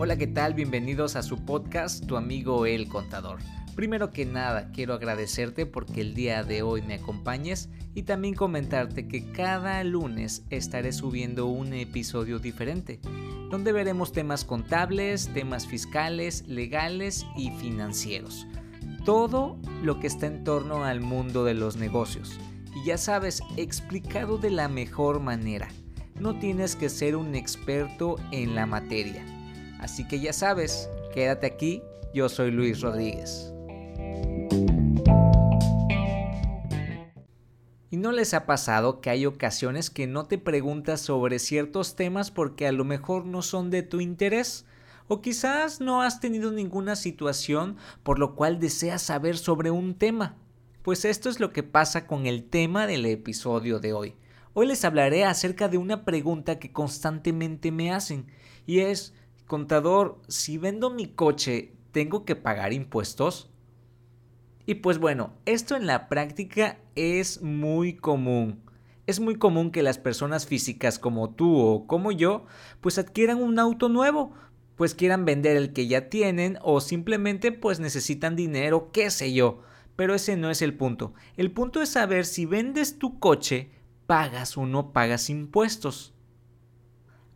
Hola, ¿qué tal? Bienvenidos a su podcast, tu amigo El Contador. Primero que nada, quiero agradecerte porque el día de hoy me acompañes y también comentarte que cada lunes estaré subiendo un episodio diferente, donde veremos temas contables, temas fiscales, legales y financieros. Todo lo que está en torno al mundo de los negocios. Y ya sabes, explicado de la mejor manera. No tienes que ser un experto en la materia. Así que ya sabes, quédate aquí, yo soy Luis Rodríguez. ¿Y no les ha pasado que hay ocasiones que no te preguntas sobre ciertos temas porque a lo mejor no son de tu interés? O quizás no has tenido ninguna situación por lo cual deseas saber sobre un tema. Pues esto es lo que pasa con el tema del episodio de hoy. Hoy les hablaré acerca de una pregunta que constantemente me hacen y es, contador, si vendo mi coche, ¿tengo que pagar impuestos? Y pues bueno, esto en la práctica es muy común. Es muy común que las personas físicas como tú o como yo pues adquieran un auto nuevo, pues quieran vender el que ya tienen o simplemente pues necesitan dinero, qué sé yo. Pero ese no es el punto. El punto es saber si vendes tu coche, pagas o no pagas impuestos.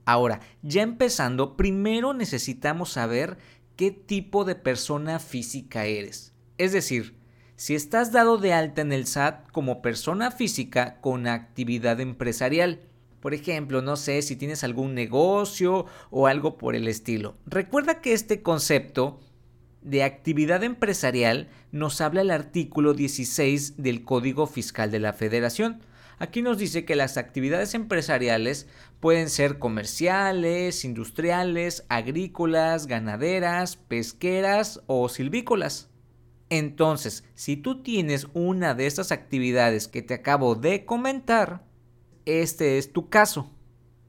Ahora, ya empezando, primero necesitamos saber qué tipo de persona física eres. Es decir, si estás dado de alta en el SAT como persona física con actividad empresarial. Por ejemplo, no sé si tienes algún negocio o algo por el estilo. Recuerda que este concepto de actividad empresarial nos habla el artículo 16 del Código Fiscal de la Federación. Aquí nos dice que las actividades empresariales pueden ser comerciales, industriales, agrícolas, ganaderas, pesqueras o silvícolas. Entonces, si tú tienes una de estas actividades que te acabo de comentar, este es tu caso.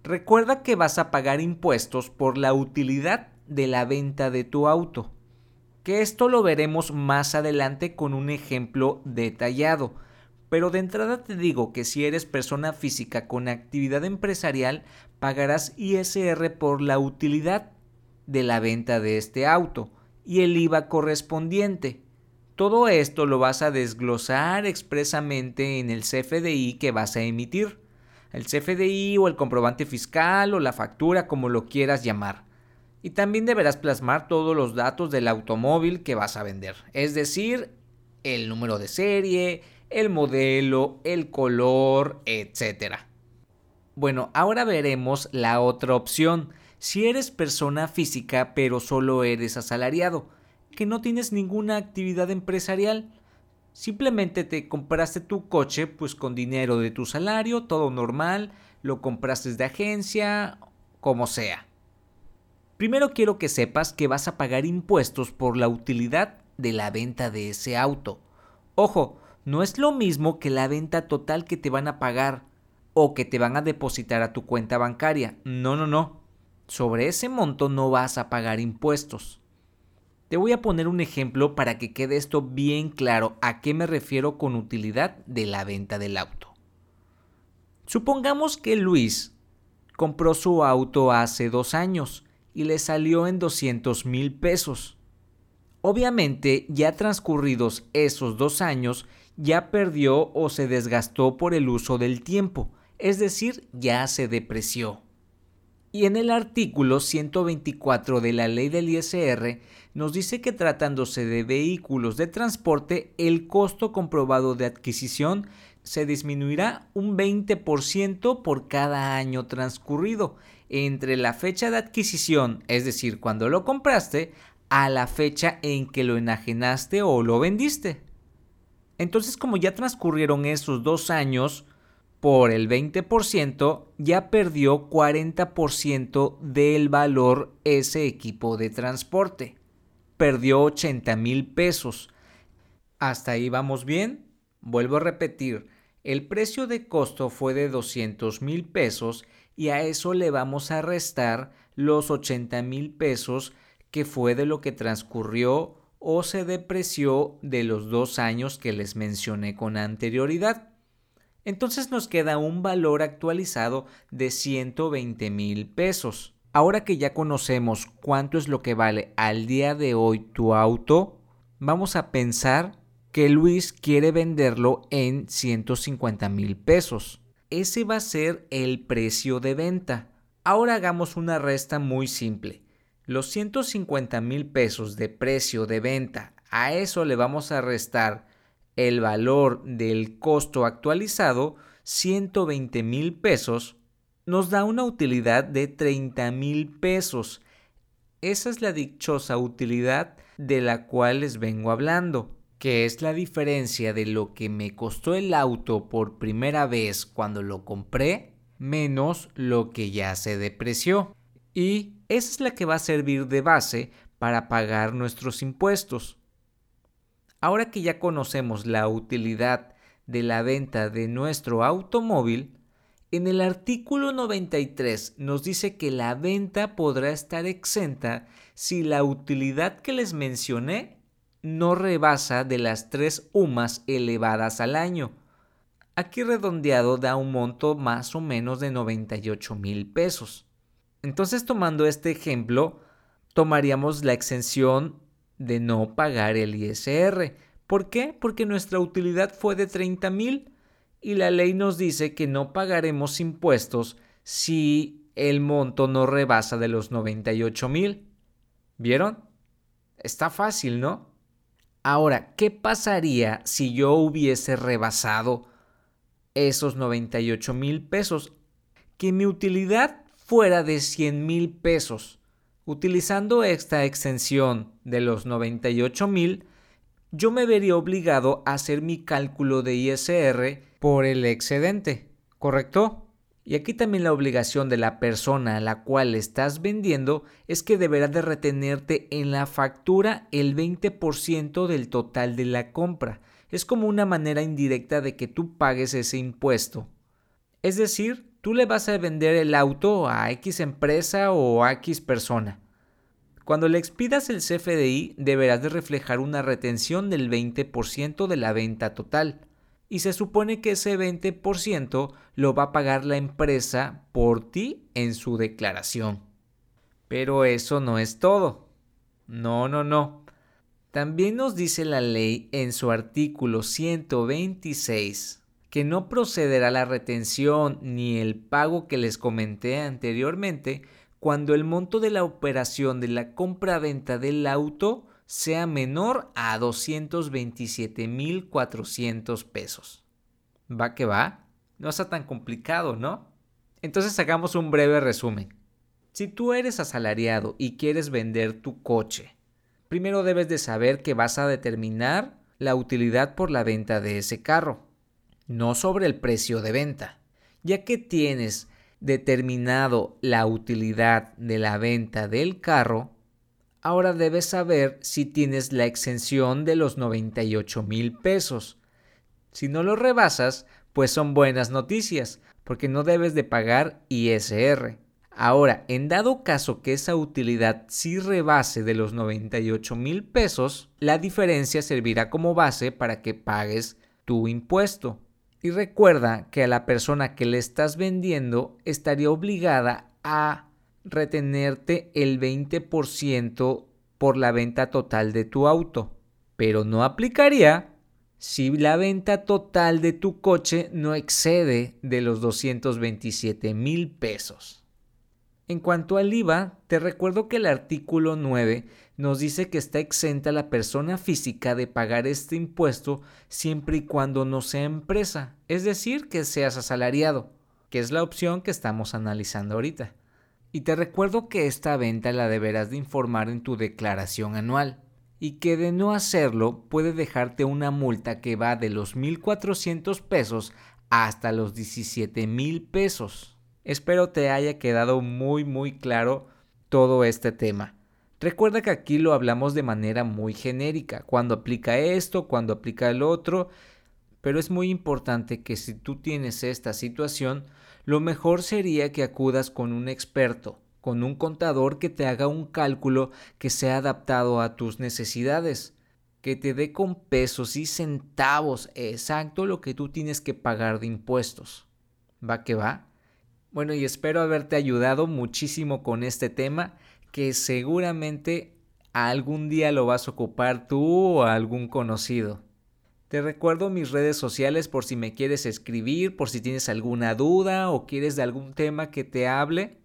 Recuerda que vas a pagar impuestos por la utilidad de la venta de tu auto. Que esto lo veremos más adelante con un ejemplo detallado. Pero de entrada te digo que si eres persona física con actividad empresarial, pagarás ISR por la utilidad de la venta de este auto y el IVA correspondiente. Todo esto lo vas a desglosar expresamente en el CFDI que vas a emitir. El CFDI o el comprobante fiscal o la factura como lo quieras llamar. Y también deberás plasmar todos los datos del automóvil que vas a vender. Es decir, el número de serie, el modelo, el color, etc. Bueno, ahora veremos la otra opción. Si eres persona física pero solo eres asalariado que no tienes ninguna actividad empresarial. Simplemente te compraste tu coche pues con dinero de tu salario, todo normal, lo compraste de agencia, como sea. Primero quiero que sepas que vas a pagar impuestos por la utilidad de la venta de ese auto. Ojo, no es lo mismo que la venta total que te van a pagar o que te van a depositar a tu cuenta bancaria. No, no, no. Sobre ese monto no vas a pagar impuestos. Te voy a poner un ejemplo para que quede esto bien claro a qué me refiero con utilidad de la venta del auto. Supongamos que Luis compró su auto hace dos años y le salió en 200 mil pesos. Obviamente, ya transcurridos esos dos años, ya perdió o se desgastó por el uso del tiempo, es decir, ya se depreció. Y en el artículo 124 de la ley del ISR nos dice que tratándose de vehículos de transporte, el costo comprobado de adquisición se disminuirá un 20% por cada año transcurrido entre la fecha de adquisición, es decir, cuando lo compraste, a la fecha en que lo enajenaste o lo vendiste. Entonces, como ya transcurrieron esos dos años, por el 20%, ya perdió 40% del valor ese equipo de transporte. Perdió 80 mil pesos. ¿Hasta ahí vamos bien? Vuelvo a repetir, el precio de costo fue de 200 mil pesos y a eso le vamos a restar los 80 mil pesos que fue de lo que transcurrió o se depreció de los dos años que les mencioné con anterioridad. Entonces nos queda un valor actualizado de 120 mil pesos. Ahora que ya conocemos cuánto es lo que vale al día de hoy tu auto, vamos a pensar que Luis quiere venderlo en 150 mil pesos. Ese va a ser el precio de venta. Ahora hagamos una resta muy simple. Los 150 mil pesos de precio de venta, a eso le vamos a restar el valor del costo actualizado, 120 mil pesos, nos da una utilidad de 30 mil pesos. Esa es la dichosa utilidad de la cual les vengo hablando, que es la diferencia de lo que me costó el auto por primera vez cuando lo compré, menos lo que ya se depreció. Y esa es la que va a servir de base para pagar nuestros impuestos. Ahora que ya conocemos la utilidad de la venta de nuestro automóvil, en el artículo 93 nos dice que la venta podrá estar exenta si la utilidad que les mencioné no rebasa de las tres UMAS elevadas al año. Aquí redondeado da un monto más o menos de 98 mil pesos. Entonces tomando este ejemplo, tomaríamos la exención de no pagar el ISR. ¿Por qué? Porque nuestra utilidad fue de 30 mil y la ley nos dice que no pagaremos impuestos si el monto no rebasa de los 98 mil. ¿Vieron? Está fácil, ¿no? Ahora, ¿qué pasaría si yo hubiese rebasado esos 98 mil pesos? Que mi utilidad fuera de 100 mil pesos. Utilizando esta extensión de los 98 mil, yo me vería obligado a hacer mi cálculo de ISR por el excedente, ¿correcto? Y aquí también la obligación de la persona a la cual estás vendiendo es que deberá de retenerte en la factura el 20% del total de la compra. Es como una manera indirecta de que tú pagues ese impuesto. Es decir, tú le vas a vender el auto a X empresa o a X persona. Cuando le expidas el CFDI deberás de reflejar una retención del 20% de la venta total y se supone que ese 20% lo va a pagar la empresa por ti en su declaración. Pero eso no es todo. No, no, no. También nos dice la ley en su artículo 126 que no procederá la retención ni el pago que les comenté anteriormente cuando el monto de la operación de la compra-venta del auto sea menor a 227.400 pesos. ¿Va que va? No está tan complicado, ¿no? Entonces hagamos un breve resumen. Si tú eres asalariado y quieres vender tu coche, primero debes de saber que vas a determinar la utilidad por la venta de ese carro, no sobre el precio de venta. Ya que tienes determinado la utilidad de la venta del carro, ahora debes saber si tienes la exención de los 98 mil pesos. Si no lo rebasas, pues son buenas noticias, porque no debes de pagar ISR. Ahora, en dado caso que esa utilidad sí rebase de los 98 mil pesos, la diferencia servirá como base para que pagues tu impuesto. Y recuerda que a la persona que le estás vendiendo estaría obligada a retenerte el 20% por la venta total de tu auto, pero no aplicaría si la venta total de tu coche no excede de los 227 mil pesos. En cuanto al IVA, te recuerdo que el artículo 9 nos dice que está exenta la persona física de pagar este impuesto siempre y cuando no sea empresa, es decir, que seas asalariado, que es la opción que estamos analizando ahorita. Y te recuerdo que esta venta la deberás de informar en tu declaración anual y que de no hacerlo puede dejarte una multa que va de los 1.400 pesos hasta los 17.000 pesos. Espero te haya quedado muy muy claro todo este tema. Recuerda que aquí lo hablamos de manera muy genérica, cuando aplica esto, cuando aplica el otro, pero es muy importante que si tú tienes esta situación, lo mejor sería que acudas con un experto, con un contador que te haga un cálculo que sea adaptado a tus necesidades, que te dé con pesos y centavos exacto lo que tú tienes que pagar de impuestos. ¿Va que va? Bueno, y espero haberte ayudado muchísimo con este tema que seguramente algún día lo vas a ocupar tú o algún conocido. Te recuerdo mis redes sociales por si me quieres escribir, por si tienes alguna duda o quieres de algún tema que te hable.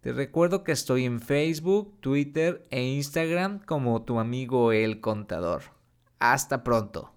Te recuerdo que estoy en Facebook, Twitter e Instagram como tu amigo el contador. Hasta pronto.